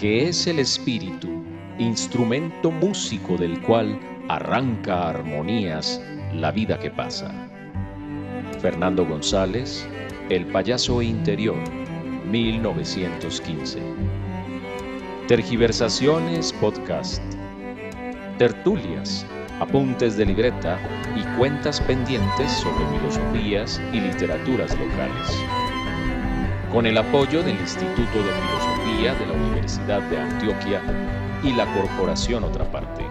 que es el espíritu, instrumento músico del cual arranca armonías la vida que pasa. Fernando González, El payaso interior, 1915. Tergiversaciones Podcast. Tertulias, apuntes de libreta y cuentas pendientes sobre filosofías y literaturas locales. Con el apoyo del Instituto de Filosofía de la Universidad de Antioquia y la Corporación Otra Parte.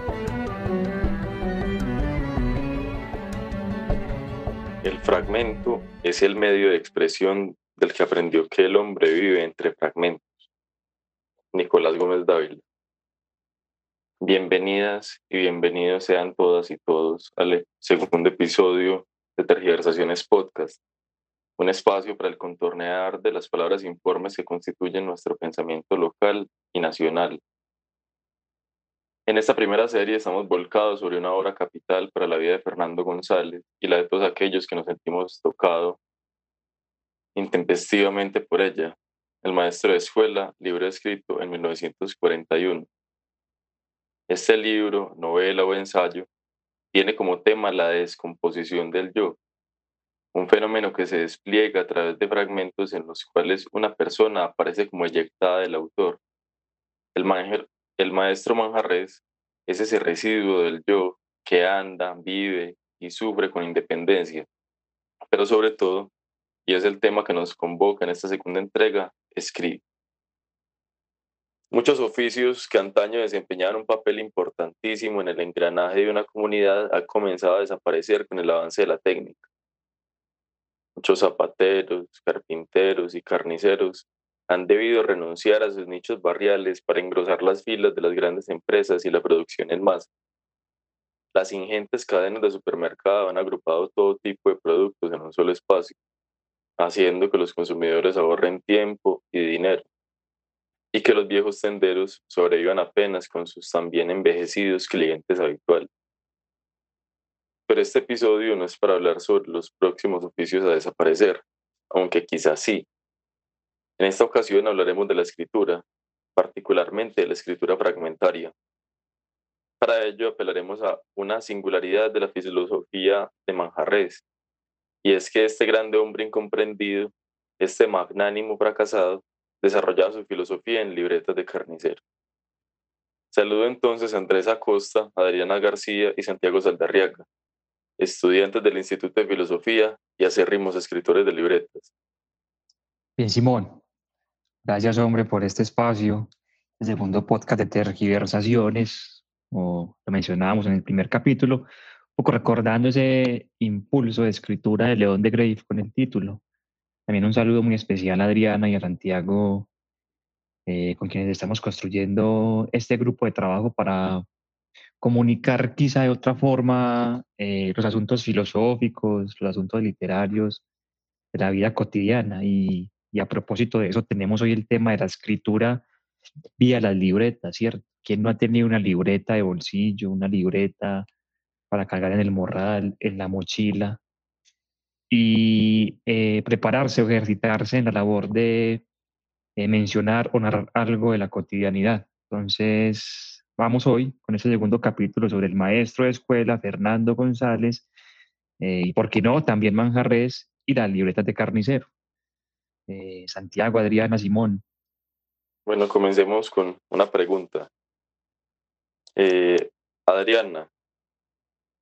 El fragmento es el medio de expresión del que aprendió que el hombre vive entre fragmentos. Nicolás Gómez Dávila. Bienvenidas y bienvenidos sean todas y todos al segundo episodio de Tergiversaciones Podcast, un espacio para el contornear de las palabras e informes que constituyen nuestro pensamiento local y nacional. En esta primera serie estamos volcados sobre una obra capital para la vida de Fernando González y la de todos aquellos que nos sentimos tocados intempestivamente por ella, el maestro de escuela, libro escrito en 1941 este libro, novela o ensayo, tiene como tema la descomposición del yo, un fenómeno que se despliega a través de fragmentos en los cuales una persona aparece como eyectada del autor. El, el maestro Manjarres es ese residuo del yo que anda, vive y sufre con independencia, pero sobre todo, y es el tema que nos convoca en esta segunda entrega, escribe. Muchos oficios que antaño desempeñaban un papel importantísimo en el engranaje de una comunidad han comenzado a desaparecer con el avance de la técnica. Muchos zapateros, carpinteros y carniceros han debido renunciar a sus nichos barriales para engrosar las filas de las grandes empresas y la producción en masa. Las ingentes cadenas de supermercado han agrupado todo tipo de productos en un solo espacio, haciendo que los consumidores ahorren tiempo y dinero y que los viejos tenderos sobrevivan apenas con sus también envejecidos clientes habituales. Pero este episodio no es para hablar sobre los próximos oficios a desaparecer, aunque quizás sí. En esta ocasión hablaremos de la escritura, particularmente de la escritura fragmentaria. Para ello apelaremos a una singularidad de la filosofía de Manjarres, y es que este grande hombre incomprendido, este magnánimo fracasado, desarrollaba su filosofía en libretas de carnicero. Saludo entonces a Andrés Acosta, Adriana García y Santiago Saldarriaga, estudiantes del Instituto de Filosofía y acérrimos escritores de libretas. Bien, Simón. Gracias, hombre, por este espacio. El segundo podcast de tergiversaciones, o lo mencionábamos en el primer capítulo, un poco recordando ese impulso de escritura de León de Grave con el título. También un saludo muy especial a Adriana y a Santiago, eh, con quienes estamos construyendo este grupo de trabajo para comunicar quizá de otra forma eh, los asuntos filosóficos, los asuntos literarios de la vida cotidiana. Y, a propósito de eso, tenemos hoy el tema de la escritura vía las libretas, ¿cierto? ¿Quién no ha tenido una libreta de bolsillo, una libreta para cargar en el morral, en la mochila? y eh, prepararse o ejercitarse en la labor de eh, mencionar o narrar algo de la cotidianidad. Entonces, vamos hoy con este segundo capítulo sobre el maestro de escuela, Fernando González, eh, y por qué no, también Manjarres y las libretas de carnicero. Santiago, Adriana, Simón. Bueno, comencemos con una pregunta. Adriana,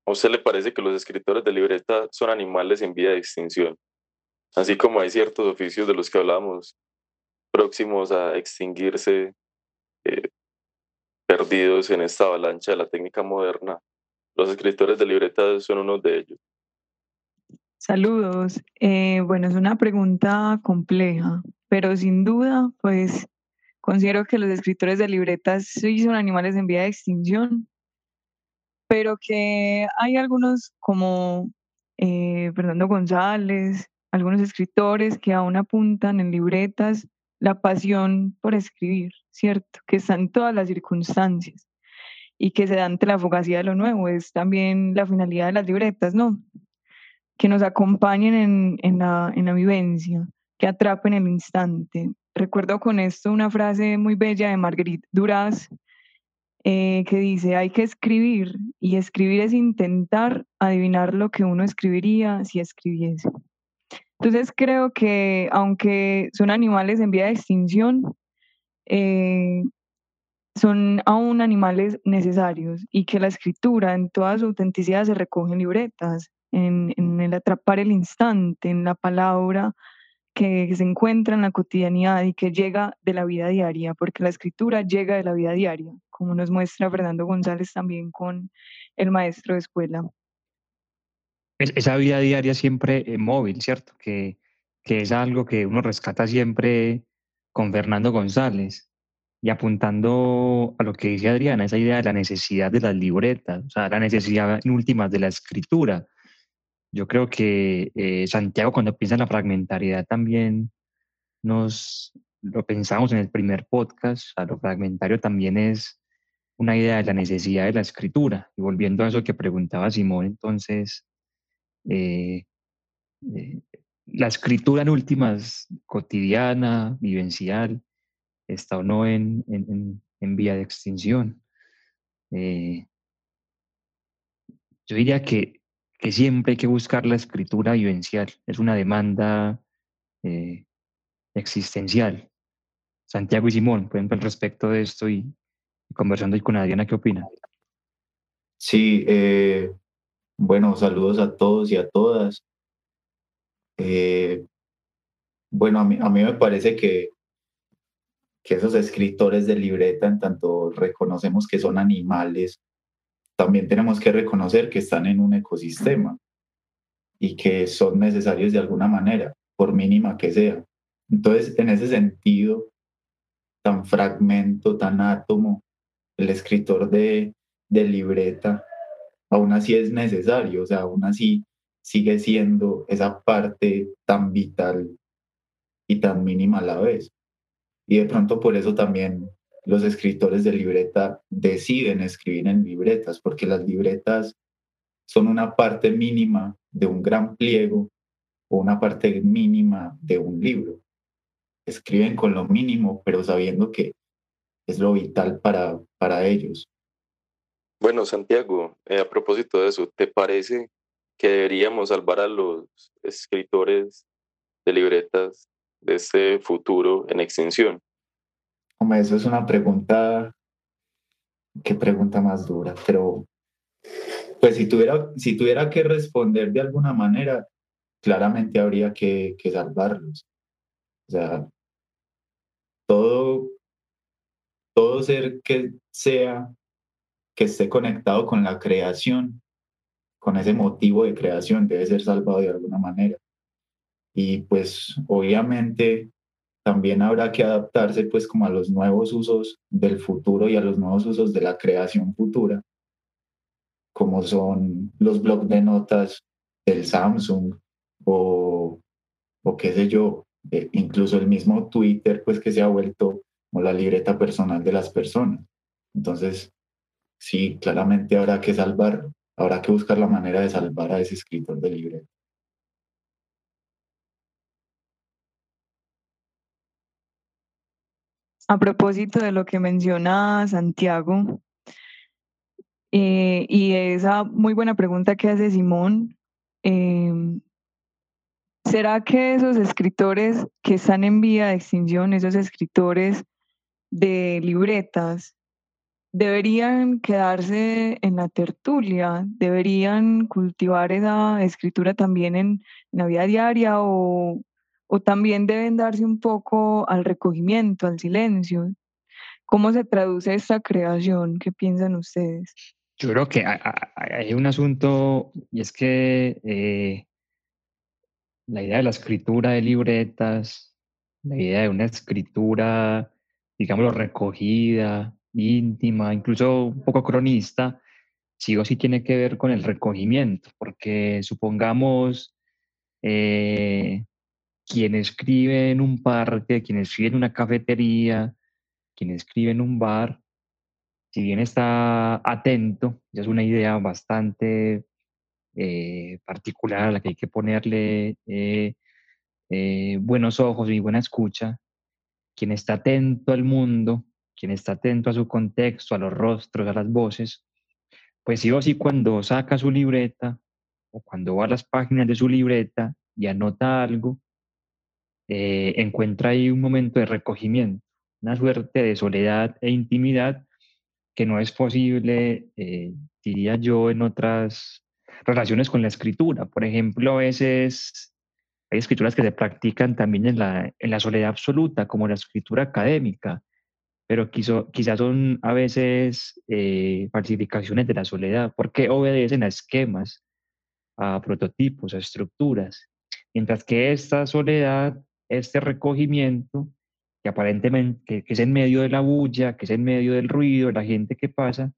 ¿A usted le parece que los escritores de libreta son animales en vía de extinción? Así como hay ciertos oficios de los que hablamos próximos a extinguirse, eh, perdidos en esta avalancha de la técnica moderna, los escritores de libreta son uno de ellos. Saludos. Eh, bueno, es una pregunta compleja, pero sin duda, pues considero que los escritores de libretas sí son animales en vía de extinción pero que hay algunos como eh, Fernando González, algunos escritores que aún apuntan en libretas la pasión por escribir, ¿cierto? Que están en todas las circunstancias y que se dan ante la fugacidad de lo nuevo. Es también la finalidad de las libretas, ¿no? Que nos acompañen en, en, la, en la vivencia, que atrapen el instante. recuerdo con esto una frase muy bella de Marguerite Duras eh, que dice, hay que escribir y escribir es intentar adivinar lo que uno escribiría si escribiese. Entonces creo que aunque son animales en vía de extinción, eh, son aún animales necesarios y que la escritura en toda su autenticidad se recoge en libretas, en, en el atrapar el instante, en la palabra que se encuentra en la cotidianidad y que llega de la vida diaria, porque la escritura llega de la vida diaria, como nos muestra Fernando González también con el maestro de escuela. Esa vida diaria siempre eh, móvil, ¿cierto? Que, que es algo que uno rescata siempre con Fernando González y apuntando a lo que dice Adriana, esa idea de la necesidad de las libretas, o sea, la necesidad en últimas de la escritura, yo creo que eh, Santiago cuando piensa en la fragmentariedad también nos lo pensamos en el primer podcast, a lo fragmentario también es una idea de la necesidad de la escritura. Y volviendo a eso que preguntaba Simón, entonces, eh, eh, la escritura en últimas, cotidiana, vivencial, está o no en, en, en vía de extinción. yo diría que que siempre hay que buscar la escritura vivencial, es una demanda eh, existencial. Santiago y Simón, por ejemplo, al respecto de esto y, conversando ahí con Adriana, ¿qué opinan? Sí, eh, bueno, saludos a todos y a todas. Eh, bueno, a mí, a mí me parece que, que esos escritores de libreta, en tanto reconocemos que son animales, también tenemos que reconocer que están en un ecosistema y que son necesarios de alguna manera, por mínima que sea. Entonces, en ese sentido, tan fragmento, tan átomo, el escritor de, de libreta, aún así es necesario, o sea, aún así sigue siendo esa parte tan vital y tan mínima a la vez. Y de pronto por eso también los escritores de libreta deciden escribir en libretas, porque las libretas son una parte mínima de un gran pliego o una parte mínima de un libro. Escriben con lo mínimo, pero sabiendo que es lo vital para, para ellos. Bueno, Santiago, eh, a propósito de eso, ¿te parece que deberíamos salvar a los escritores de libretas de este futuro en extinción? Hombre, eso es una pregunta, qué pregunta más dura, pero pues si tuviera, si tuviera que responder de alguna manera, claramente habría que, que salvarlos. O sea, todo, todo ser que sea, que esté conectado con la creación, con ese motivo de creación, debe ser salvado de alguna manera. Y pues obviamente también habrá que adaptarse pues como a los nuevos usos del futuro y a los nuevos usos de la creación futura, como son los blogs de notas del Samsung o, o qué sé yo, eh, incluso el mismo Twitter pues que se ha vuelto como la libreta personal de las personas. Entonces, sí, claramente habrá que salvar, habrá que buscar la manera de salvar a ese escritor de libreta. A propósito de lo que menciona Santiago, eh, y esa muy buena pregunta que hace Simón, em, ¿será que esos escritores que están en vía de extinción, esos escritores de libretas, deberían quedarse en la tertulia, deberían cultivar esa escritura también en la vida diaria o o también deben darse un poco al recogimiento, al silencio. ¿Cómo se traduce esta creación? ¿Qué piensan ustedes? Yo creo que hay un asunto y es que eh, la idea de la escritura de libretas, la idea de una escritura, digámoslo, recogida, íntima, incluso un poco cronista, sí o sí tiene que ver con el recogimiento, porque supongamos eh, quien escribe en un parque, quien escribe en una cafetería, quien escribe en un bar, si bien está atento, ya es una idea bastante eh, particular a la que hay que ponerle eh, eh, buenos ojos y buena escucha, quien está atento al mundo, quien está atento a su contexto, a los rostros, a las voces, pues sí o sí cuando saca su libreta o cuando va a las páginas de su libreta y anota algo, eh, encuentra ahí un momento de recogimiento, una suerte de soledad e intimidad que no es posible, eh, diría yo, en otras relaciones con la escritura. Por ejemplo, a veces hay escrituras que se practican también en la, en la soledad absoluta, como la escritura académica, pero quizás son a veces eh, falsificaciones de la soledad, porque obedecen a esquemas, a prototipos, a estructuras, mientras que esta soledad, este recogimiento, que aparentemente que, es en medio de la bulla, que es en medio del ruido, de la gente que pasa,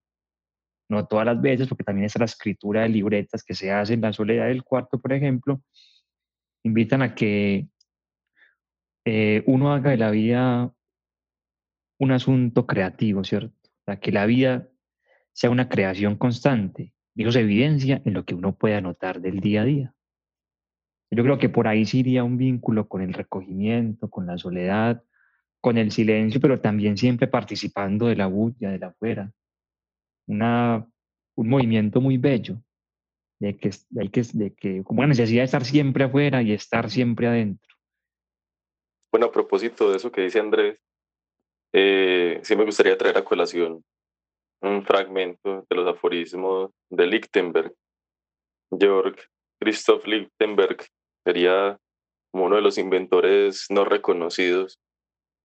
no todas las veces, porque también está la escritura de libretas que se hace en la soledad del cuarto, por ejemplo, invitan a que eh, uno haga de la vida un asunto creativo, ¿cierto? O que la vida sea una creación constante. Y eso se evidencia en lo que uno puede anotar del día a día. Yo creo que por ahí sí iría un vínculo con el recogimiento, con la soledad, con el silencio, pero también siempre participando de la bulla, de la afuera. Una, un movimiento muy bello, de que, hay que, de que, como una necesidad de estar siempre afuera y estar siempre adentro. Bueno, a propósito de eso que dice Andrés, eh, sí me gustaría traer a colación un fragmento de los aforismos de Lichtenberg. Georg Christoph Lichtenberg sería uno de los inventores no reconocidos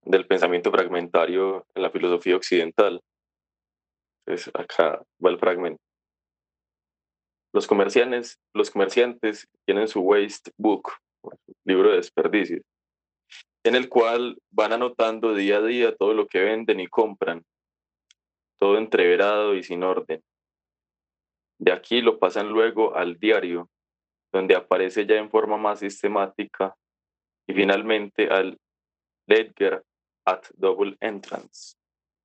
del pensamiento fragmentario en la filosofía occidental. Entonces, acá va el fragmento. Los comerciantes, los comerciantes tienen su waste book, libro de desperdicios, en el cual van anotando día a día todo lo que venden y compran, todo entreverado y sin orden. De aquí lo pasan luego al diario, donde aparece ya en forma más sistemática, y finalmente al Ledger at Double Entrance,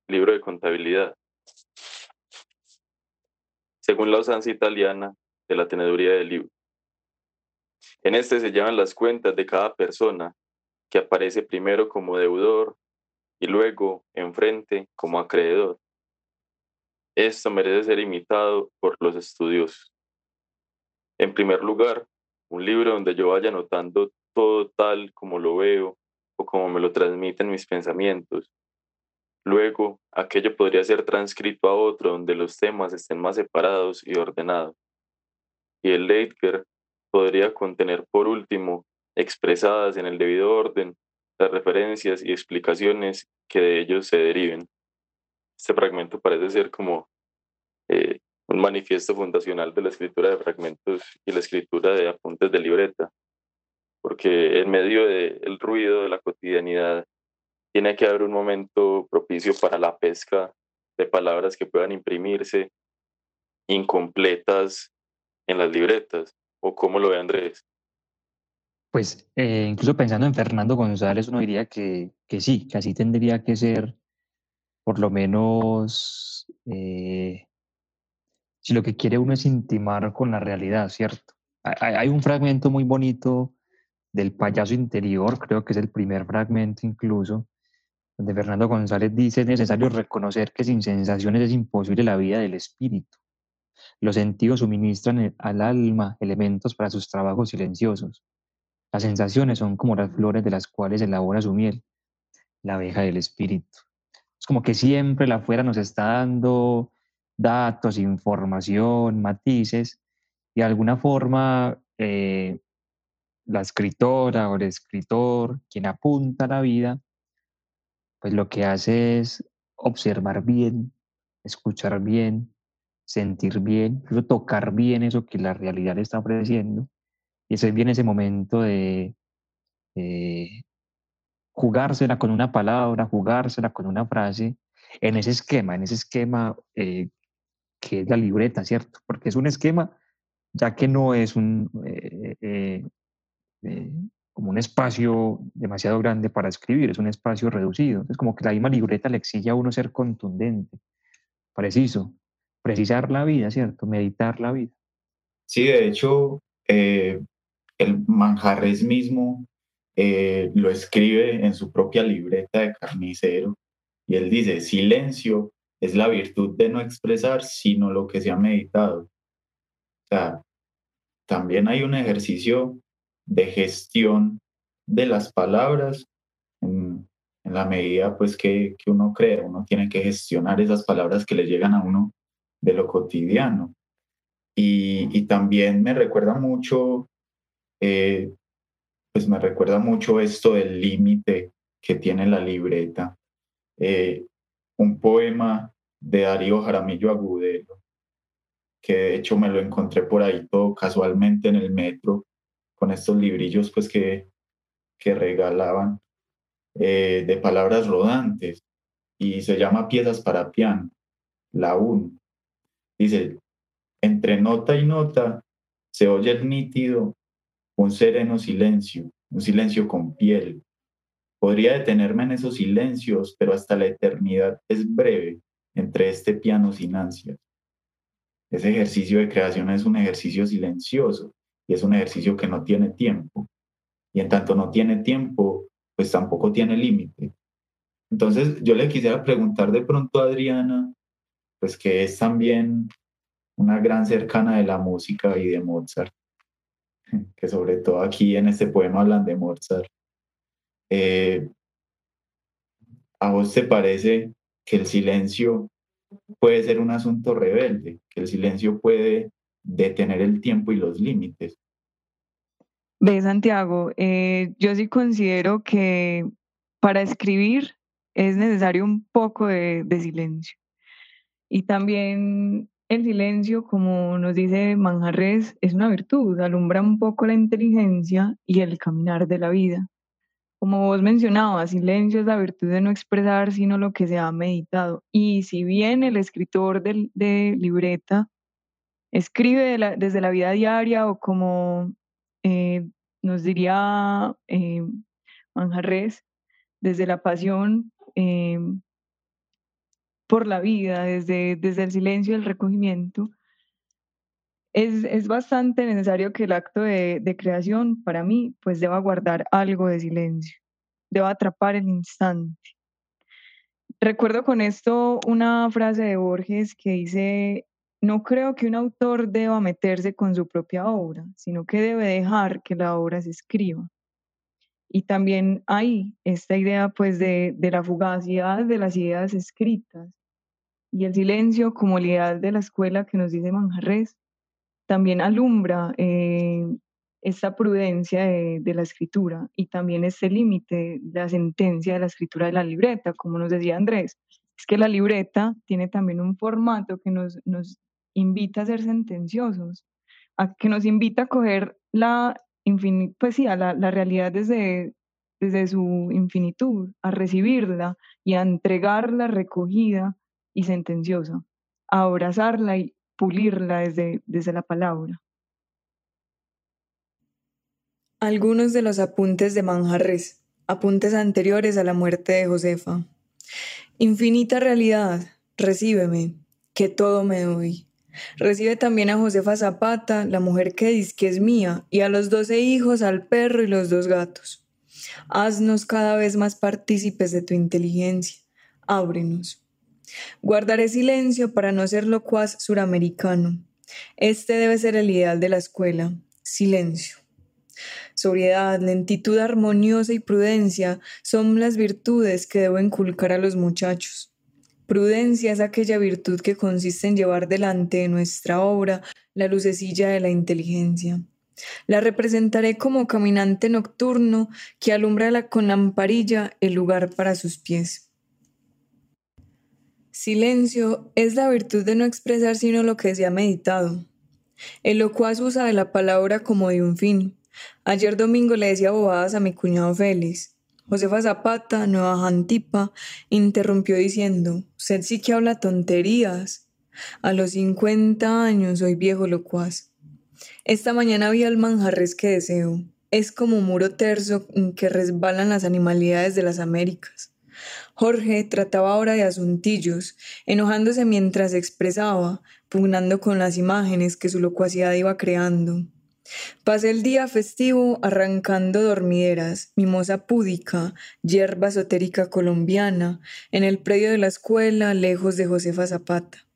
libro de contabilidad. Según la usanza italiana de la teneduría del libro. En este se llevan las cuentas de cada persona, que aparece primero como deudor y luego enfrente como acreedor. Esto merece ser imitado por los estudiosos. En primer lugar, un libro donde yo vaya anotando todo tal como lo veo o como me lo transmiten mis pensamientos. Luego, aquello podría ser transcrito a otro donde los temas estén más separados y ordenados. Y el Leitger podría contener, por último, expresadas en el debido orden, las referencias y explicaciones que de ellos se deriven. Este fragmento parece ser como eh, un manifiesto fundacional de la escritura de fragmentos y la escritura de apuntes de libreta, porque en medio del ruido de la cotidianidad tiene que haber un momento propicio para la pesca de palabras que puedan imprimirse incompletas en las libretas, o cómo lo ve Andrés. Pues eh, incluso pensando en Fernando González, uno diría que, que sí, que así tendría que ser, por lo menos, eh, si lo que quiere uno es intimar con la realidad, ¿cierto? Hay, hay, un fragmento muy bonito del payaso interior, creo que es el primer fragmento incluso, donde Fernando González dice, es necesario reconocer que sin sensaciones es imposible la vida del espíritu. Los sentidos suministran al alma elementos para sus trabajos silenciosos las sensaciones son como las flores de las cuales elabora su miel, la abeja del espíritu. Es como que siempre la afuera nos está dando datos, información, matices, y de alguna forma eh, la escritora o el escritor, quien apunta a la vida, pues lo que hace es observar bien, escuchar bien, sentir bien, tocar bien eso que la realidad está ofreciendo y ese viene ese momento de jugársela con una palabra, jugársela con una frase, en ese esquema, en ese esquema eh, que es la libreta, ¿cierto? Porque es un esquema, ya que no es un, eh, eh, como un espacio demasiado grande para escribir, es un espacio reducido. Es como que la misma libreta le exige a uno ser contundente, preciso, precisar la vida, ¿cierto? Meditar la vida. Sí, de hecho, el Manjarres mismo eh, lo escribe en su propia libreta de carnicero y él dice, silencio es la virtud de no expresar sino lo que se ha meditado. O sea, también hay un ejercicio de gestión de las palabras en, la medida pues que, que, uno cree, uno tiene que gestionar esas palabras que le llegan a uno de lo cotidiano. Y, también me recuerda mucho, eh, pues me recuerda mucho esto del límite que tiene la libreta. Eh, un poema de Darío Jaramillo Agudelo, que de hecho me lo encontré por ahí todo casualmente en el metro, con estos librillos pues que, que regalaban eh, de palabras rodantes y se llama Piezas para piano, la 1. Dice, entre nota y nota se oye el nítido, un sereno silencio, un silencio con piel. Podría detenerme en esos silencios, pero hasta la eternidad es breve entre este piano sin ansias. Ese ejercicio de creación es un ejercicio silencioso y es un ejercicio que no tiene tiempo. Y en tanto no tiene tiempo, pues tampoco tiene límite. Entonces yo le quisiera preguntar de pronto a Adriana, pues que es también una gran cercana de la música y de Mozart, que sobre todo aquí en este poema hablan de Mozart. Eh, ¿A vos te parece que el silencio puede ser un asunto rebelde, que el silencio puede detener el tiempo y los límites? Ve, Santiago, eh, yo sí considero que para escribir es necesario un poco de, de silencio. Y también el silencio, como nos dice Manjarres, es una virtud, alumbra un poco la inteligencia y el caminar de la vida. Como vos mencionabas, silencio es la virtud de no expresar sino lo que se ha meditado. Y si bien el escritor de, libreta escribe desde la vida diaria o como eh, nos diría eh, Manjarres, desde la pasión, eh, por la vida, desde, desde el silencio el recogimiento, es, es bastante necesario que el acto de, de, creación, para mí, pues deba guardar algo de silencio, deba atrapar el instante. Recuerdo con esto una frase de Borges que dice, no creo que un autor deba meterse con su propia obra, sino que debe dejar que la obra se escriba. Y también hay esta idea pues de, de la fugacidad de las ideas escritas, y el silencio como el ideal de la escuela que nos dice Manjarres también alumbra eh, esta prudencia de, la escritura y también este límite la sentencia de la escritura de la libreta, como nos decía Andrés. Es que la libreta tiene también un formato que nos, nos invita a ser sentenciosos, a que nos invita a coger la, pues sí, la, la realidad desde, desde su infinitud, a recibirla y a entregarla recogida y sentenciosa, a abrazarla y pulirla desde, desde la palabra. Algunos de los apuntes de Manjarres, apuntes anteriores a la muerte de Josefa. Infinita realidad, recíbeme, que todo me doy. Recibe también a Josefa Zapata, la mujer que dice que es mía, y a los doce hijos, al perro y los dos gatos. Haznos cada vez más partícipes de tu inteligencia. Ábrenos. Guardaré silencio para no ser locuaz suramericano. Este debe ser el ideal de la escuela. Silencio. Sobriedad, lentitud armoniosa y prudencia son las virtudes que debo inculcar a los muchachos. Prudencia es aquella virtud que consiste en llevar delante de nuestra obra la lucecilla de la inteligencia. La representaré como caminante nocturno que alumbra con lamparilla el lugar para sus pies. Silencio es la virtud de no expresar sino lo que se ha meditado. El locuaz usa de la palabra como de un fin. Ayer domingo le decía bobadas a mi cuñado Félix. Josefa Zapata, nueva jantipa, interrumpió diciendo, usted sí que habla tonterías. A los cincuenta años soy viejo locuaz. Esta mañana vi al manjarres que deseo. Es como muro terso en que resbalan las animalidades de las Américas. Jorge trataba ahora de asuntillos, enojándose mientras expresaba, pugnando con las imágenes que su locuacidad iba creando. Pasé el día festivo arrancando dormideras, mimosa púdica, hierba esotérica colombiana, en el predio de la escuela, lejos de Josefa Zapata.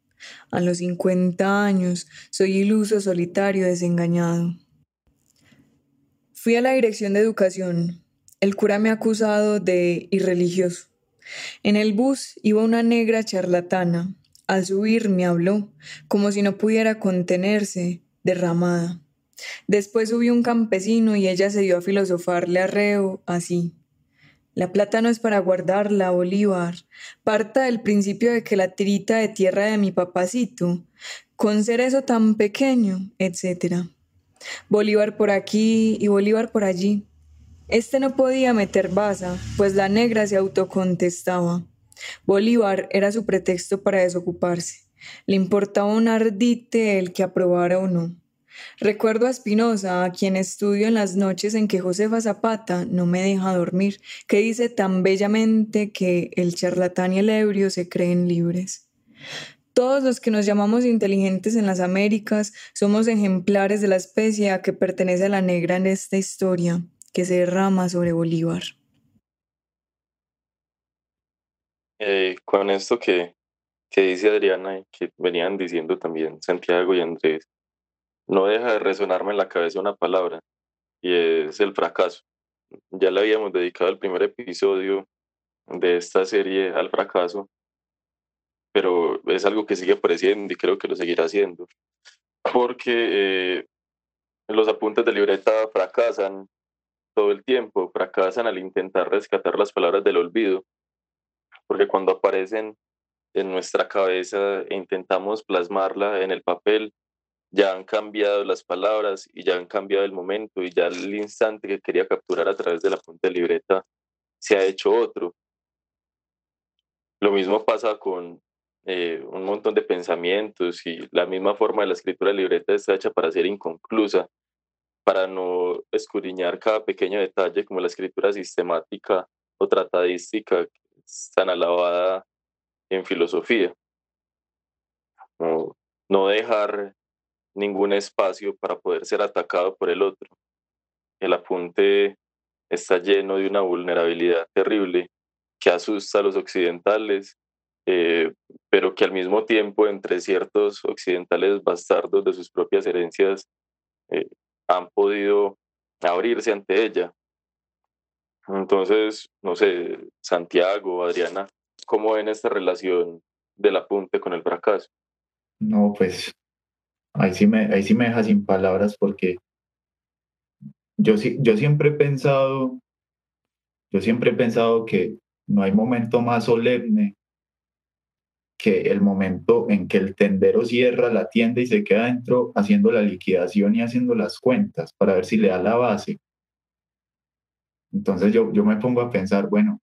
A los 50 años soy iluso, solitario, desengañado. Fui a la dirección de educación. El cura me ha acusado de irreligioso. En el bus iba una negra charlatana. Al subir me habló, como si no pudiera contenerse, derramada. Después subió un campesino y ella se dio a filosofarle a Reo así. La plata no es para guardarla, Bolívar. Parta del principio de que la tirita de tierra de mi papacito, con ser eso tan pequeño, etc. Bolívar por aquí y Bolívar por allí. Este no podía meter baza, pues la negra se autocontestaba. Bolívar era su pretexto para desocuparse. Le importaba un ardite el que aprobara o no. Recuerdo a Espinosa, a quien estudio en las noches en que Josefa Zapata no me deja dormir, que dice tan bellamente que el charlatán y el ebrio se creen libres. Todos los que nos llamamos inteligentes en las Américas somos ejemplares de la especie a que pertenece la negra en esta historia, que se derrama sobre Bolívar. Eh, con esto que, que dice Adriana y que venían diciendo también Santiago y Andrés, no deja de resonarme en la cabeza una palabra y es el fracaso. Ya le habíamos dedicado el primer episodio de esta serie al fracaso, pero es algo que sigue apareciendo y creo que lo seguirá haciendo, porque eh, los apuntes de libreta fracasan todo el tiempo, fracasan al intentar rescatar las palabras del olvido, porque cuando aparecen en nuestra cabeza e intentamos plasmarla en el papel, ya han cambiado las palabras y ya han cambiado el momento y ya el instante que quería capturar a través de la punta de libreta se ha hecho otro. Lo mismo pasa con eh, un montón de pensamientos y la misma forma de la escritura de libreta está hecha para ser inconclusa, para no escudriñar cada pequeño detalle como la escritura sistemática o tratadística tan alabada en filosofía. no dejar ningún espacio para poder ser atacado por el otro. El apunte está lleno de una vulnerabilidad terrible que asusta a los occidentales, eh, pero que al mismo tiempo entre ciertos occidentales bastardos de sus propias herencias eh, han podido abrirse ante ella. Entonces, no sé, Santiago, Adriana, ¿cómo ven esta relación del apunte con el fracaso? No, pues ahí sí me, ahí sí me deja sin palabras porque yo, yo siempre he pensado, yo siempre he pensado que no hay momento más solemne que el momento en que el tendero cierra la tienda y se queda dentro haciendo la liquidación y haciendo las cuentas para ver si le da la base. Entonces yo, yo me pongo a pensar, bueno,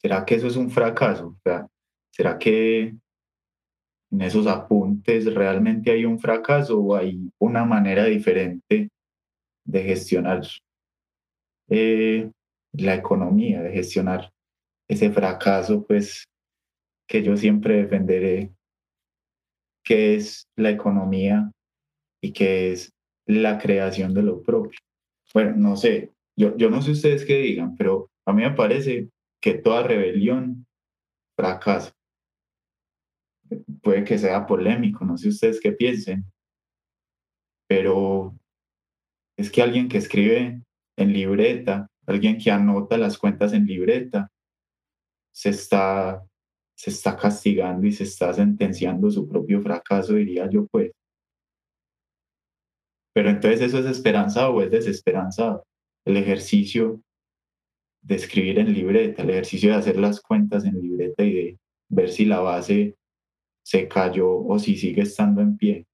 ¿será que eso es un fracaso? O sea, ¿será que en esos apuntes realmente hay un fracaso o hay una manera diferente de gestionar eh, la economía, de gestionar ese fracaso, pues que yo siempre defenderé, que es la economía y que es la creación de lo propio. Bueno, no sé, yo, yo no sé ustedes qué digan, pero a mí me parece que toda rebelión fracasa puede que sea polémico, no sé ustedes qué piensen, pero es que alguien que escribe en libreta, alguien que anota las cuentas en libreta, se está, se está castigando y se está sentenciando su propio fracaso, diría yo, pues. Pero entonces eso es esperanzado o es desesperanzado. El ejercicio de escribir en libreta, el ejercicio de hacer las cuentas en libreta y de ver si la base se cayó o si sigue estando en pie.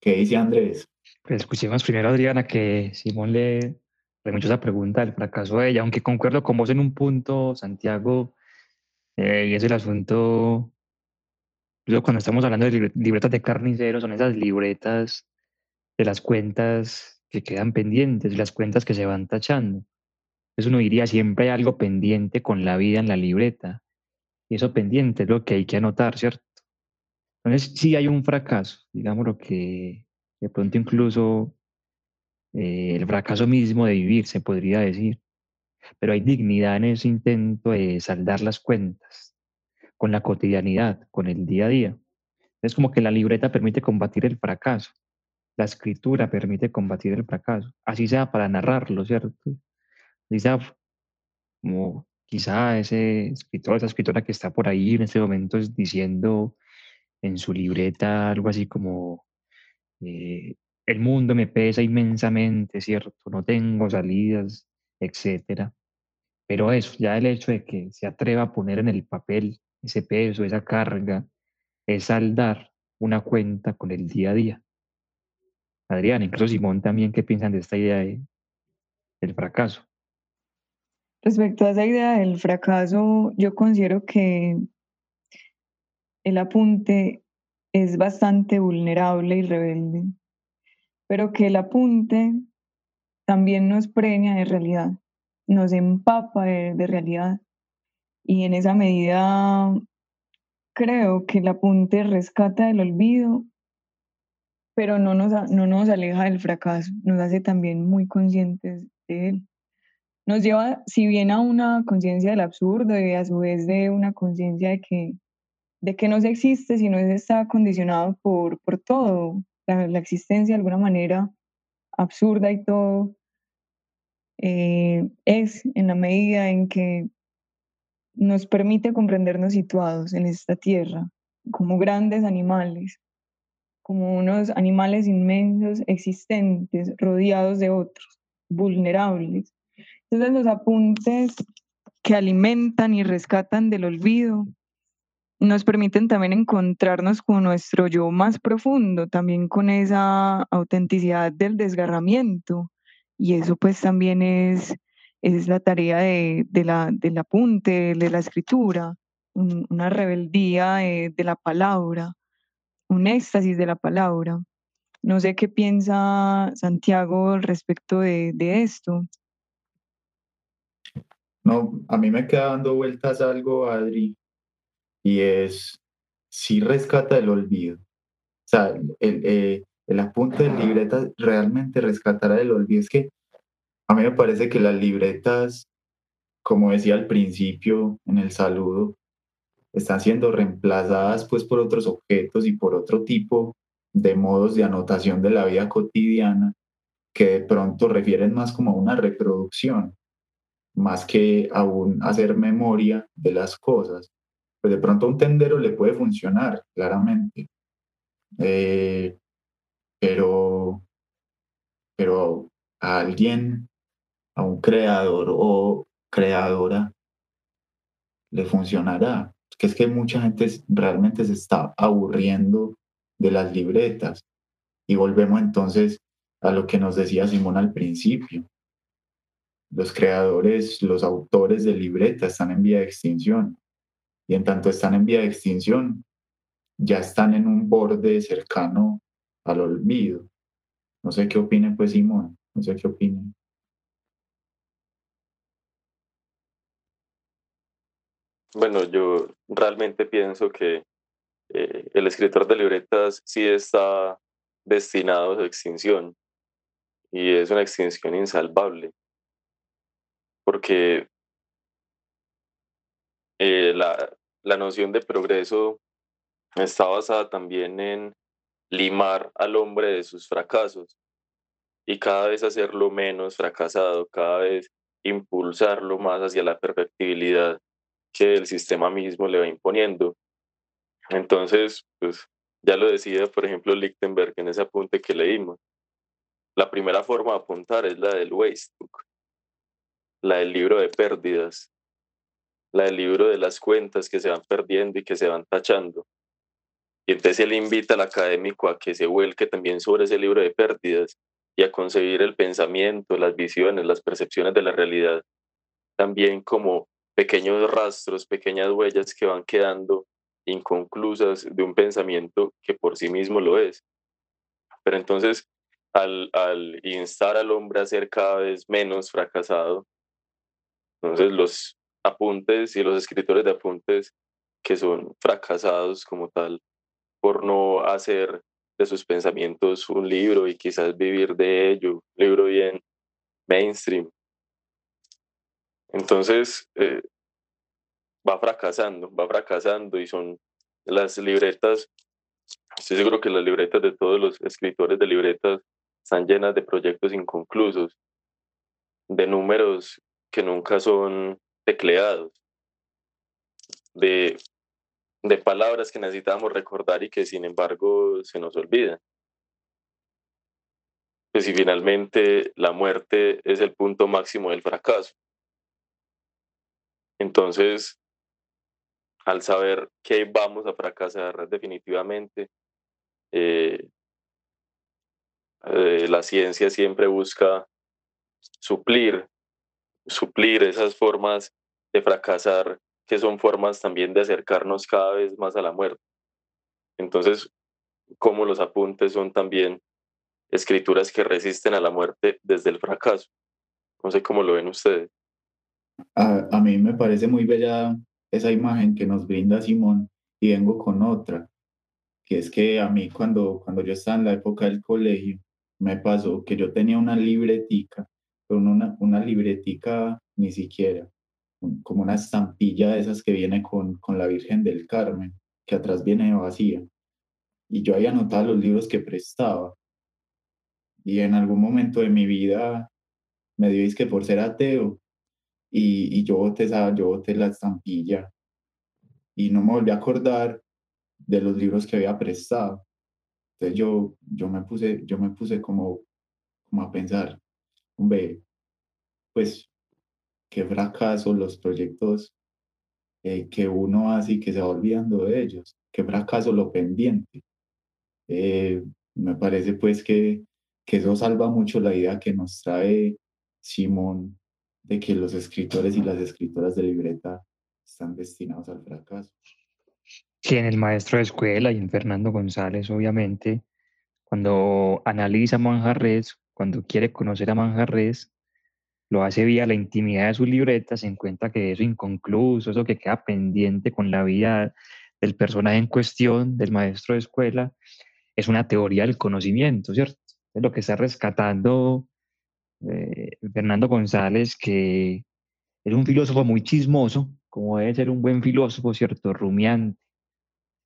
¿Qué dice Andrés? Pues escuchemos primero Adriana que Simón le mucho esa pregunta del fracaso de ella, aunque concuerdo con vos en un punto, Santiago, eh, y es el asunto, cuando estamos hablando de libretas de carniceros, son esas libretas de las cuentas que quedan pendientes, las cuentas que se van tachando. Entonces uno diría, siempre algo pendiente con la vida en la libreta. Y eso pendiente es lo que hay que anotar, ¿cierto? Entonces, sí hay un fracaso, digamos lo que de pronto incluso eh, el fracaso mismo de vivir, se podría decir. Pero hay dignidad en ese intento de saldar las cuentas con la cotidianidad, con el día a día. Es como que la libreta permite combatir el fracaso, la escritura permite combatir el fracaso, así sea para narrarlo, ¿cierto? Así sea quizá ese escritor, esa escritora que está por ahí en este momento es diciendo en su libreta algo así como, eh, el mundo me pesa inmensamente, ¿cierto? No tengo salidas, etcétera. Pero eso, ya el hecho de que se atreva a poner en el papel ese peso, esa carga, es saldar una cuenta con el día a día. Adrián, incluso Simón también, ¿qué piensan de esta idea del fracaso? Respecto a esa idea del fracaso, yo considero que el apunte es bastante vulnerable y rebelde, pero que el apunte también nos premia de realidad, nos empapa de, realidad. Y en esa medida creo que el apunte rescata el olvido, pero no nos, no nos aleja del fracaso, nos hace también muy conscientes de él nos lleva, si bien a una conciencia del absurdo y a su vez de una conciencia de que, de que no se existe, sino que está condicionado por, por todo, la, existencia de alguna manera absurda y todo, eh, es en la medida en que nos permite comprendernos situados en esta tierra como grandes animales, como unos animales inmensos existentes, rodeados de otros, vulnerables, entonces los apuntes que alimentan y rescatan del olvido nos permiten también encontrarnos con nuestro yo más profundo, también con esa autenticidad del desgarramiento. Y eso pues también es, es la tarea de, la, del apunte, de la escritura, una rebeldía de, la palabra, un éxtasis de la palabra. No sé qué piensa Santiago respecto de, de esto. No, a mí me queda dando vueltas algo, Adri, y es si rescata el olvido. O sea, el, eh, el apunte de libreta realmente rescatará el olvido. Es que a mí me parece que las libretas, como decía al principio en el saludo, están siendo reemplazadas pues por otros objetos y por otro tipo de modos de anotación de la vida cotidiana que de pronto refieren más como a una reproducción más que aún hacer memoria de las cosas. Pues de pronto un tendero le puede funcionar, claramente. Eh, pero, pero a alguien, a un creador o creadora, le funcionará. Que es que mucha gente realmente se está aburriendo de las libretas. Y volvemos entonces a lo que nos decía Simón al principio los creadores, los autores de libreta están en vía de extinción. Y en tanto están en vía de extinción, ya están en un borde cercano al olvido. No sé qué opine pues Simón, no sé qué opine. Bueno, yo realmente pienso que eh, el escritor de libretas sí está destinado a su extinción y es una extinción insalvable porque eh, la, la noción de progreso está basada también en limar al hombre de sus fracasos y cada vez hacerlo menos fracasado, cada vez impulsarlo más hacia la perfectibilidad que el sistema mismo le va imponiendo. Entonces, pues ya lo decía, por ejemplo, Lichtenberg en ese apunte que leímos. La primera forma de apuntar es la del Weisstuck, la del libro de pérdidas, la del libro de las cuentas que se van perdiendo y que se van tachando. Y entonces él invita al académico a que se vuelque también sobre ese libro de pérdidas y a concebir el pensamiento, las visiones, las percepciones de la realidad, también como pequeños rastros, pequeñas huellas que van quedando inconclusas de un pensamiento que por sí mismo lo es. Pero entonces, al, al instar al hombre a ser cada vez menos fracasado, entonces los apuntes y los escritores de apuntes que son fracasados como tal por no hacer de sus pensamientos un libro y quizás vivir de ello, un libro bien mainstream. Entonces, eh, va fracasando, va fracasando y son las libretas, estoy seguro que las libretas de todos los escritores de libretas están llenas de proyectos inconclusos, de números que nunca son tecleados, de, de palabras que necesitamos recordar y que sin embargo se nos olvidan. Pues si finalmente la muerte es el punto máximo del fracaso. Entonces, al saber que vamos a fracasar definitivamente, eh, eh, la ciencia siempre busca suplir, suplir esas formas de fracasar que son formas también de acercarnos cada vez más a la muerte. Entonces, como los apuntes son también escrituras que resisten a la muerte desde el fracaso. No sé cómo lo ven ustedes. A, a mí me parece muy bella esa imagen que nos brinda Simón y vengo con otra, que es que a mí cuando, cuando yo estaba en la época del colegio, me pasó que yo tenía una libretica, pero una, una libretica ni siquiera, como una estampilla de esas que viene con, con la Virgen del Carmen, que atrás viene vacía. Y yo había anotado los libros que prestaba. Y en algún momento de mi vida me dio que por ser ateo y, y yo boté esa, yo boté la estampilla y no me volví a acordar de los libros que había prestado. Entonces yo, yo me puse, yo me puse como, como a pensar, hombre, pues qué fracaso los proyectos eh, que uno hace y que se va olvidando de ellos, qué fracaso lo pendiente. Eh, me parece pues que, que eso salva mucho la idea que nos trae Simón de que los escritores y las escritoras de libreta están destinados al fracaso. Que en el maestro de escuela y en Fernando González, obviamente, cuando analiza Manjarres, cuando quiere conocer a Manjarres, lo hace vía la intimidad de su libreta, se encuentra que eso inconcluso, eso que queda pendiente con la vida del personaje en cuestión, del maestro de escuela, es una teoría del conocimiento, ¿cierto? Es lo que está rescatando eh, Fernando González, que es un filósofo muy chismoso, como debe ser un buen filósofo, ¿cierto? Rumiante.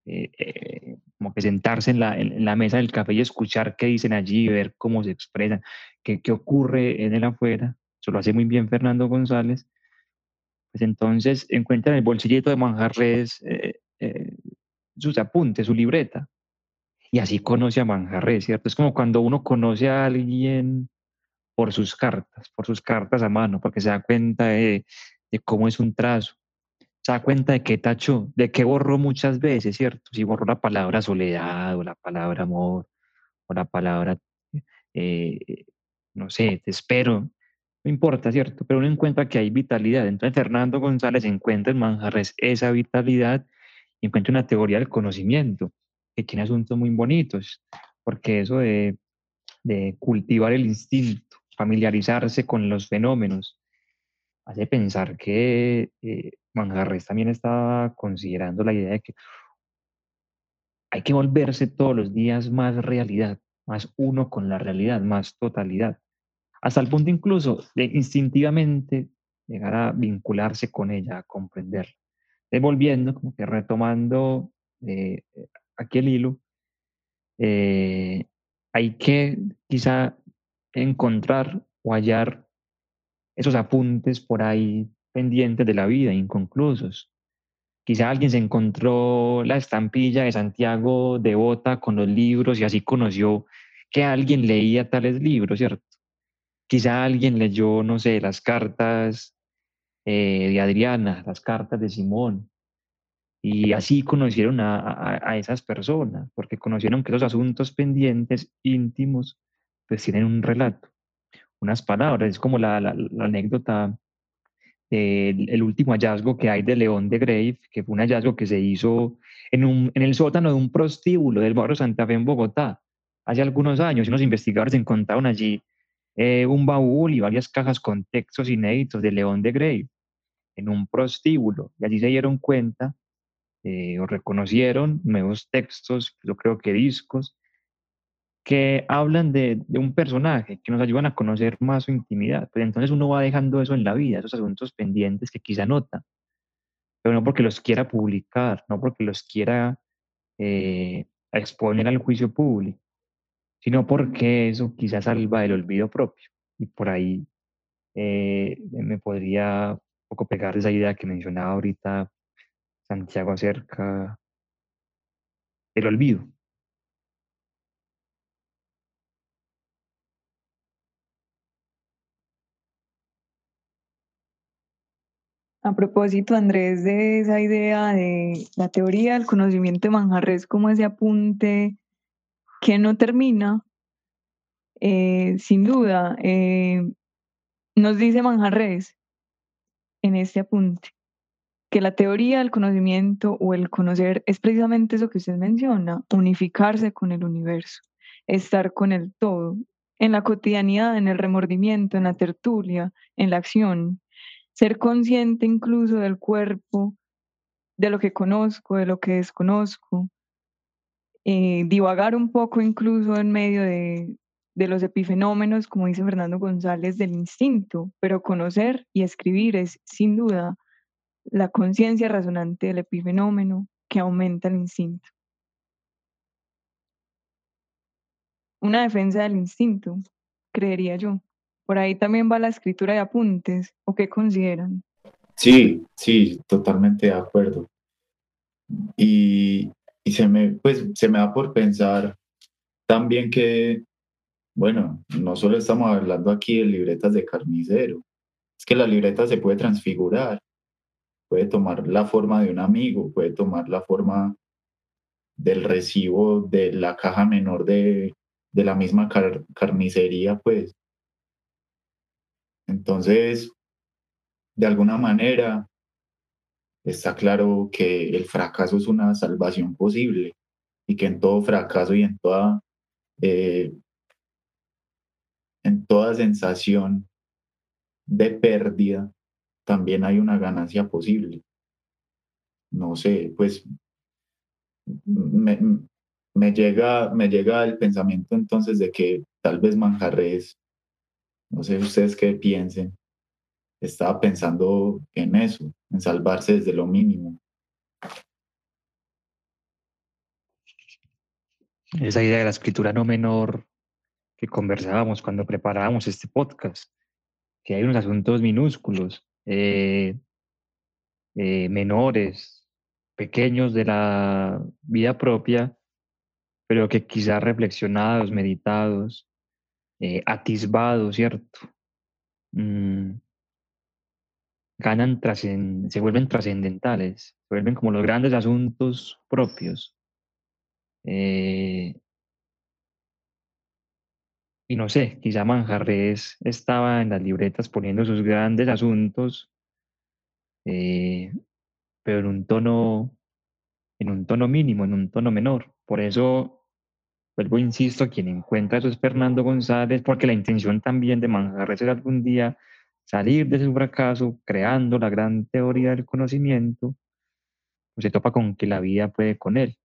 Eh, eh, como que sentarse en la, en la, mesa del café y escuchar qué dicen allí, ver cómo se expresan, qué, qué ocurre en el afuera. Eso lo hace muy bien Fernando González. Pues entonces encuentra en el bolsillito de Manjarres sus apuntes, su libreta. Y así conoce a Manjarres, ¿cierto? Es como cuando uno conoce a alguien por sus cartas, por sus cartas a mano, porque se da cuenta de, cómo es un trazo, se da cuenta de qué tachó, de qué borró muchas veces, ¿cierto? Si borró la palabra soledad o la palabra amor o la palabra, eh, no sé, te espero, no importa, ¿cierto? Pero uno encuentra que hay vitalidad. Entonces Fernando González encuentra en Manjarres esa vitalidad y encuentra una teoría del conocimiento que tiene asuntos muy bonitos, porque eso de, cultivar el instinto, familiarizarse con los fenómenos, hace pensar que eh, Manjarres también estaba considerando la idea de que hay que volverse todos los días más realidad, más uno con la realidad, más totalidad, hasta el punto incluso de instintivamente llegar a vincularse con ella, a comprenderla. Devolviendo, como que retomando eh, aquí el hilo, eh, hay que quizá encontrar o hallar esos apuntes por ahí pendientes de la vida, inconclusos. Quizá alguien se encontró la estampilla de Santiago de Bota con los libros y así conoció que alguien leía tales libros, ¿cierto? Quizá alguien leyó, no sé, las cartas eh, de Adriana, las cartas de Simón, y así conocieron a, a, esas personas, porque conocieron que los asuntos pendientes íntimos pues tienen un relato, unas palabras. Es como la, la, anécdota del el último hallazgo que hay de León de Grave, que fue un hallazgo que se hizo en, un, en el sótano de un prostíbulo del barrio Santa Fe en Bogotá, hace algunos años. Y unos investigadores encontraron allí eh, un baúl y varias cajas con textos inéditos de León de Grave en un prostíbulo. Y allí se dieron cuenta eh, o reconocieron nuevos textos, yo creo que discos, que hablan de, de, un personaje, que nos ayudan a conocer más su intimidad. Pues entonces uno va dejando eso en la vida, esos asuntos pendientes que quizá nota, pero no porque los quiera publicar, no porque los quiera eh, exponer al juicio público, sino porque eso quizá salva el olvido propio. Y por ahí eh, me podría un poco pegar esa idea que mencionaba ahorita Santiago acerca del olvido. A propósito, Andrés, de esa idea de la teoría del conocimiento de Manjarres como ese apunte que no termina, eh, sin duda, eh, nos dice Manjarres en este apunte que la teoría del conocimiento o el conocer es precisamente eso que usted menciona, unificarse con el universo, estar con el todo, en la cotidianidad, en el remordimiento, en la tertulia, en la acción, ser consciente incluso del cuerpo, de lo que conozco, de lo que desconozco, eh, divagar un poco incluso en medio de, de los epifenómenos, como dice Fernando González, del instinto, pero conocer y escribir es sin duda la conciencia razonante del epifenómeno que aumenta el instinto. Una defensa del instinto, creería yo. Por ahí también va la escritura de apuntes, ¿o qué consideran? Sí, sí, totalmente de acuerdo. Y, y se, me, pues, se me da por pensar también que, bueno, no solo estamos hablando aquí de libretas de carnicero, es que la libreta se puede transfigurar, puede tomar la forma de un amigo, puede tomar la forma del recibo de la caja menor de, de la misma carnicería, pues. Entonces, de alguna manera, está claro que el fracaso es una salvación posible y que en todo fracaso y en toda, eh, en toda sensación de pérdida también hay una ganancia posible. No sé, pues me, me llega, me llega el pensamiento entonces de que tal vez Manjarres no sé ustedes qué piensen. Estaba pensando en eso, en salvarse desde lo mínimo. Esa idea de la escritura no menor que conversábamos cuando preparábamos este podcast, que hay unos asuntos minúsculos, eh, eh, menores, pequeños de la vida propia, pero que quizás reflexionados, meditados, eh, atisbado, ¿cierto? Mm, ganan, se vuelven trascendentales, se vuelven como los grandes asuntos propios. Eh, y no sé, quizá Manjarres estaba en las libretas poniendo sus grandes asuntos, eh, pero en un tono, en un tono mínimo, en un tono menor. Por eso vuelvo, insisto, quien encuentra eso es Fernando González, porque la intención también de Manjarres era algún día salir de su fracaso creando la gran teoría del conocimiento, pues se topa con que la vida puede con él.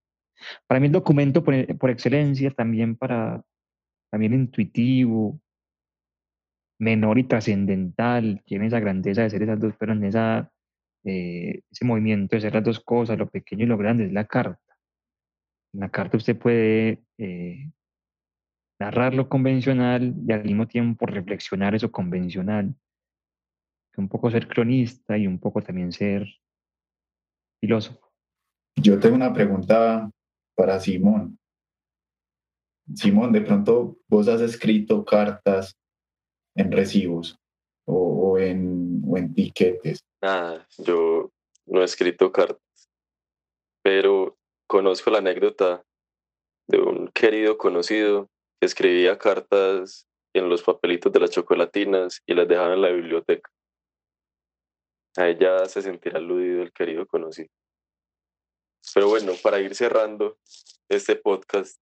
Para mí el documento por, por excelencia también para, también intuitivo, menor y trascendental, tiene esa grandeza de ser esas dos, pero en esa, eh, ese movimiento de ser las dos cosas, lo pequeño y lo grande, es la carta. En la carta usted puede eh, narrar lo convencional y al mismo tiempo reflexionar eso convencional. Un poco ser cronista y un poco también ser filósofo. Yo tengo una pregunta para Simón. Simón, de pronto vos has escrito cartas en recibos o, en, o en tiquetes. Nada, yo no he escrito cartas, pero conozco la anécdota de un querido conocido que escribía cartas en los papelitos de las chocolatinas y las dejaba en la biblioteca. A ella se sentirá aludido el querido conocido. Pero bueno, para ir cerrando este podcast,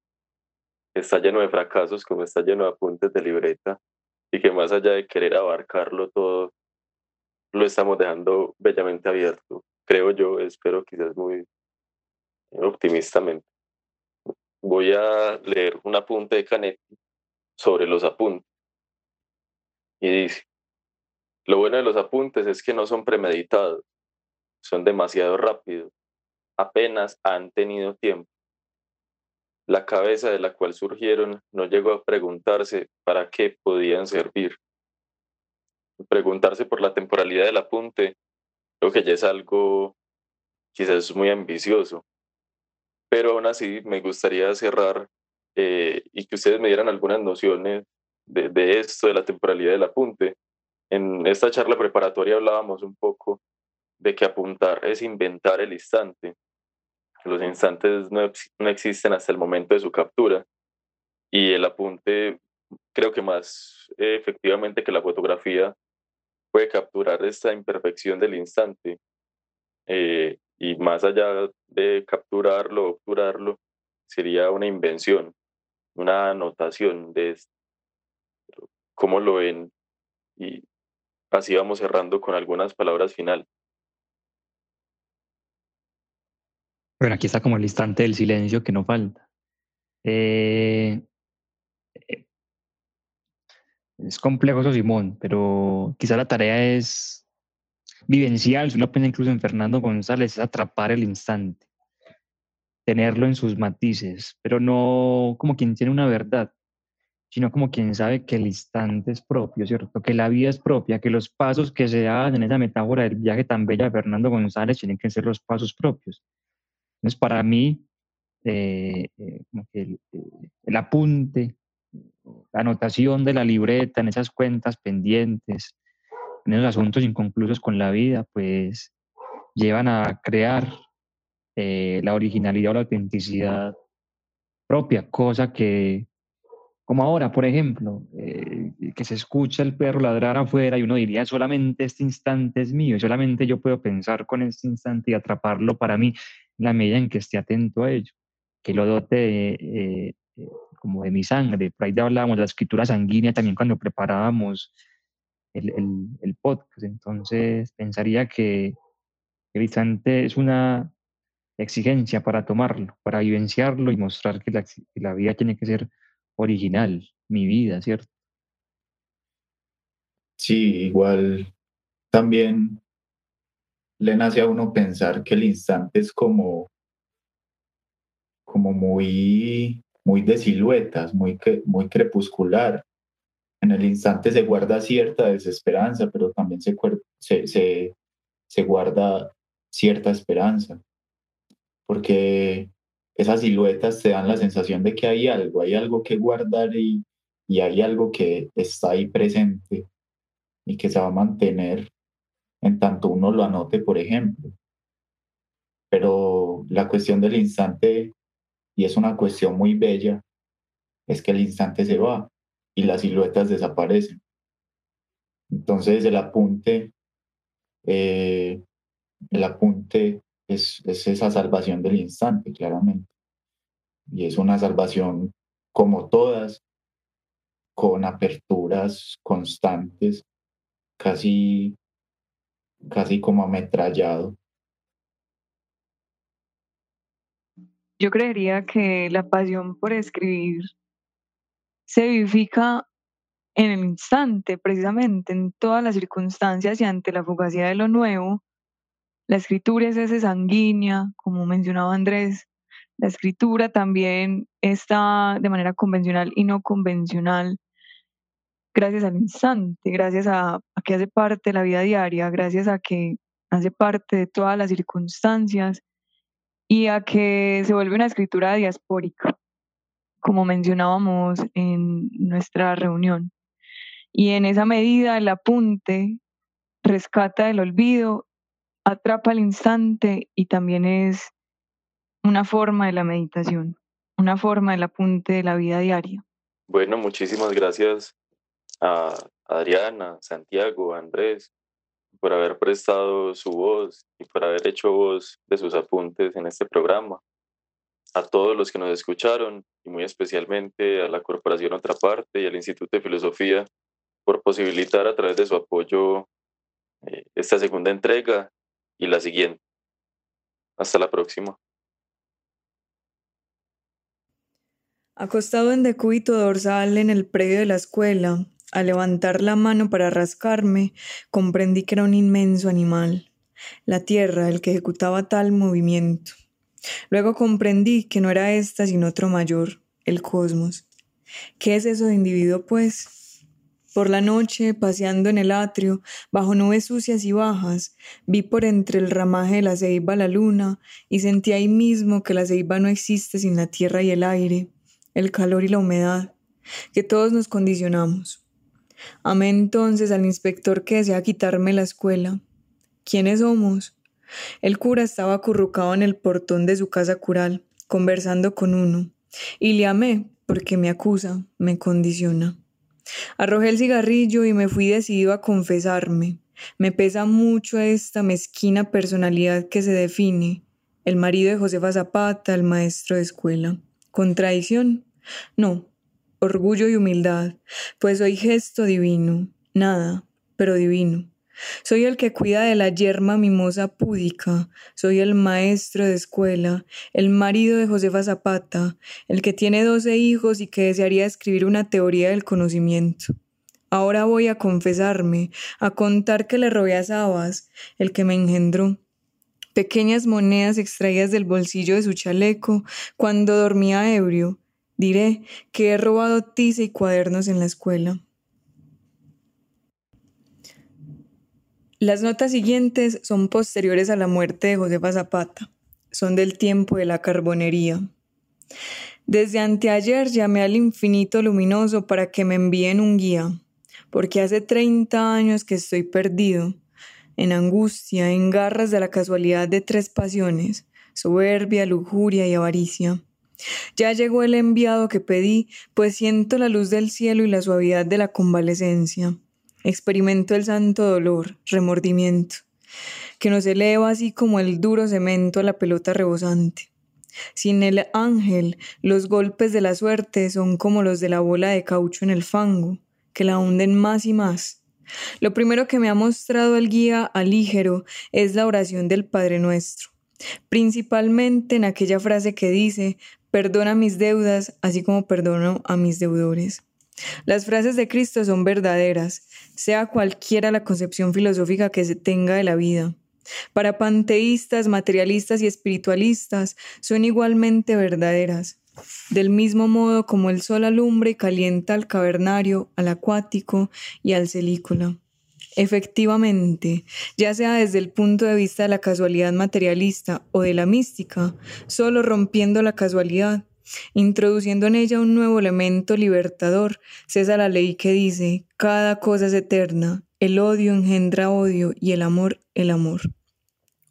está lleno de fracasos, como está lleno de apuntes de libreta, y que más allá de querer abarcarlo todo, lo estamos dejando bellamente abierto. Creo yo, espero quizás muy optimistamente. voy a leer un apunte de Canetti sobre los apuntes. Y dice, lo bueno de los apuntes es que no son premeditados, son demasiado rápidos, apenas han tenido tiempo. La cabeza de la cual surgieron no llegó a preguntarse para qué podían servir. Preguntarse por la temporalidad del apunte, creo que ya es algo quizás muy ambicioso, pero aún así me gustaría cerrar eh, y que ustedes me dieran algunas nociones de, de esto, de la temporalidad del apunte. En esta charla preparatoria hablábamos un poco de que apuntar es inventar el instante. Los instantes no, no existen hasta el momento de su captura y el apunte creo que más efectivamente que la fotografía puede capturar esta imperfección del instante eh, y más allá de capturarlo, obturarlo, sería una invención, una anotación de esto. cómo lo ven y así vamos cerrando con algunas palabras finales. Bueno, aquí está como el instante del silencio que no falta. Eh, eh, es complejo eso, Simón, pero quizá la tarea es vivencial, si uno piensa incluso en Fernando González, es atrapar el instante, tenerlo en sus matices, pero no como quien tiene una verdad, sino como quien sabe que el instante es propio, ¿cierto? Que la vida es propia, que los pasos que se dan en esa metáfora del viaje tan bella de Fernando González tienen que ser los pasos propios. Entonces, para mí, eh, eh, el, el, apunte, la anotación de la libreta en esas cuentas pendientes, en esos asuntos inconclusos con la vida, pues llevan a crear eh, la originalidad o la autenticidad propia, cosa que, como ahora, por ejemplo, eh, que se escucha el perro ladrar afuera y uno diría, solamente este instante es mío, y solamente yo puedo pensar con este instante y atraparlo para mí la medida en que esté atento a ello, que lo dote eh, como de mi sangre. Por ahí hablábamos de la escritura sanguínea también cuando preparábamos el, podcast. Entonces, pensaría que el instante es una exigencia para tomarlo, para vivenciarlo y mostrar que la, vida tiene que ser original, mi vida, ¿cierto? Sí, igual también le nace a uno pensar que el instante es como, como muy, muy de siluetas, muy, muy crepuscular en el instante se guarda cierta desesperanza, pero también se, se, se, guarda cierta esperanza, porque esas siluetas te dan la sensación de que hay algo, hay algo que guardar y, y hay algo que está ahí presente y que se va a mantener en tanto uno lo anote, por ejemplo. Pero la cuestión del instante, y es una cuestión muy bella, es que el instante se va y las siluetas desaparecen. Entonces el apunte, eh, el apunte es, es esa salvación del instante, claramente. Y es una salvación como todas, con aperturas constantes, casi, casi como ametrallado. Yo creería que la pasión por escribir se vivifica en el instante, precisamente, en todas las circunstancias y ante la fugacidad de lo nuevo. La escritura es ese sanguínea, como mencionaba Andrés. La escritura también está de manera convencional y no convencional, gracias al instante, gracias a, a que hace parte de la vida diaria, gracias a que hace parte de todas las circunstancias y a que se vuelve una escritura diaspórica como mencionábamos en nuestra reunión. Y en esa medida el apunte rescata el olvido, atrapa el instante y también es una forma de la meditación, una forma del apunte de la vida diaria. Bueno, muchísimas gracias a Adriana, Santiago, Andrés, por haber prestado su voz y por haber hecho voz de sus apuntes en este programa a todos los que nos escucharon y muy especialmente a la Corporación Otra Parte y al Instituto de Filosofía por posibilitar a través de su apoyo eh, esta segunda entrega y la siguiente. Hasta la próxima. Acostado en decúbito dorsal en el predio de la escuela, al levantar la mano para rascarme, comprendí que era un inmenso animal, la tierra el que ejecutaba tal movimiento. Luego comprendí que no era esta sino otro mayor, el cosmos. ¿Qué es eso de individuo, pues? Por la noche, paseando en el atrio, bajo nubes sucias y bajas, vi por entre el ramaje de la ceiba la luna y sentí ahí mismo que la ceiba no existe sin la tierra y el aire, el calor y la humedad, que todos nos condicionamos. Amé entonces al inspector que desea quitarme la escuela. ¿Quiénes somos? El cura estaba acurrucado en el portón de su casa cural, conversando con uno, y le amé porque me acusa, me condiciona. Arrojé el cigarrillo y me fui decidido a confesarme. Me pesa mucho esta mezquina personalidad que se define, el marido de Josefa Zapata, el maestro de escuela. ¿Contradicción? No, orgullo y humildad, pues soy gesto divino, nada, pero divino. Soy el que cuida de la yerma mimosa púdica, soy el maestro de escuela, el marido de Josefa Zapata, el que tiene doce hijos y que desearía escribir una teoría del conocimiento. Ahora voy a confesarme, a contar que le robé a Sabas, el que me engendró, pequeñas monedas extraídas del bolsillo de su chaleco cuando dormía ebrio. Diré que he robado tiza y cuadernos en la escuela. Las notas siguientes son posteriores a la muerte de Josefa Zapata. Son del tiempo de la carbonería. Desde anteayer llamé al infinito luminoso para que me envíen un guía, porque hace 30 años que estoy perdido, en angustia, en garras de la casualidad de tres pasiones, soberbia, lujuria y avaricia. Ya llegó el enviado que pedí, pues siento la luz del cielo y la suavidad de la convalecencia. Experimento el santo dolor, remordimiento, que nos eleva así como el duro cemento a la pelota rebosante. Sin el ángel, los golpes de la suerte son como los de la bola de caucho en el fango, que la hunden más y más. Lo primero que me ha mostrado el guía alígero es la oración del Padre Nuestro, principalmente en aquella frase que dice, perdona mis deudas, así como perdono a mis deudores. Las frases de Cristo son verdaderas, sea cualquiera la concepción filosófica que se tenga de la vida. Para panteístas, materialistas y espiritualistas son igualmente verdaderas. Del mismo modo como el sol alumbra y calienta al cavernario, al acuático y al celícola. Efectivamente, ya sea desde el punto de vista de la casualidad materialista o de la mística, solo rompiendo la casualidad, Introduciendo en ella un nuevo elemento libertador, cesa la ley que dice, cada cosa es eterna, el odio engendra odio y el amor el amor.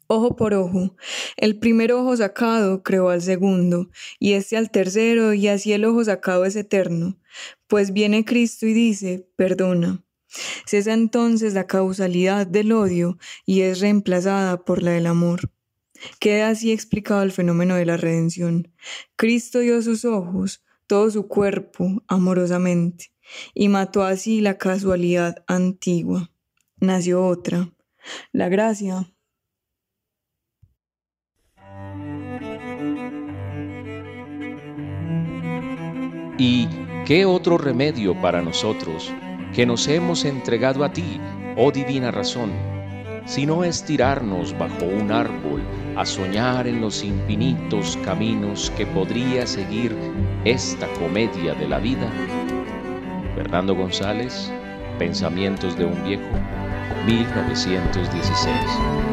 Ojo por ojo, el primer ojo sacado creó al segundo, y este al tercero, y así el ojo sacado es eterno, pues viene Cristo y dice, perdona. Cesa entonces la causalidad del odio y es reemplazada por la del amor. Queda así explicado el fenómeno de la redención. Cristo dio sus ojos, todo su cuerpo, amorosamente, y mató así la casualidad antigua. Nació otra, la gracia. ¿Y qué otro remedio para nosotros que nos hemos entregado a ti, oh divina razón? sino estirarnos bajo un árbol a soñar en los infinitos caminos que podría seguir esta comedia de la vida. Fernando González, Pensamientos de un viejo, 1916.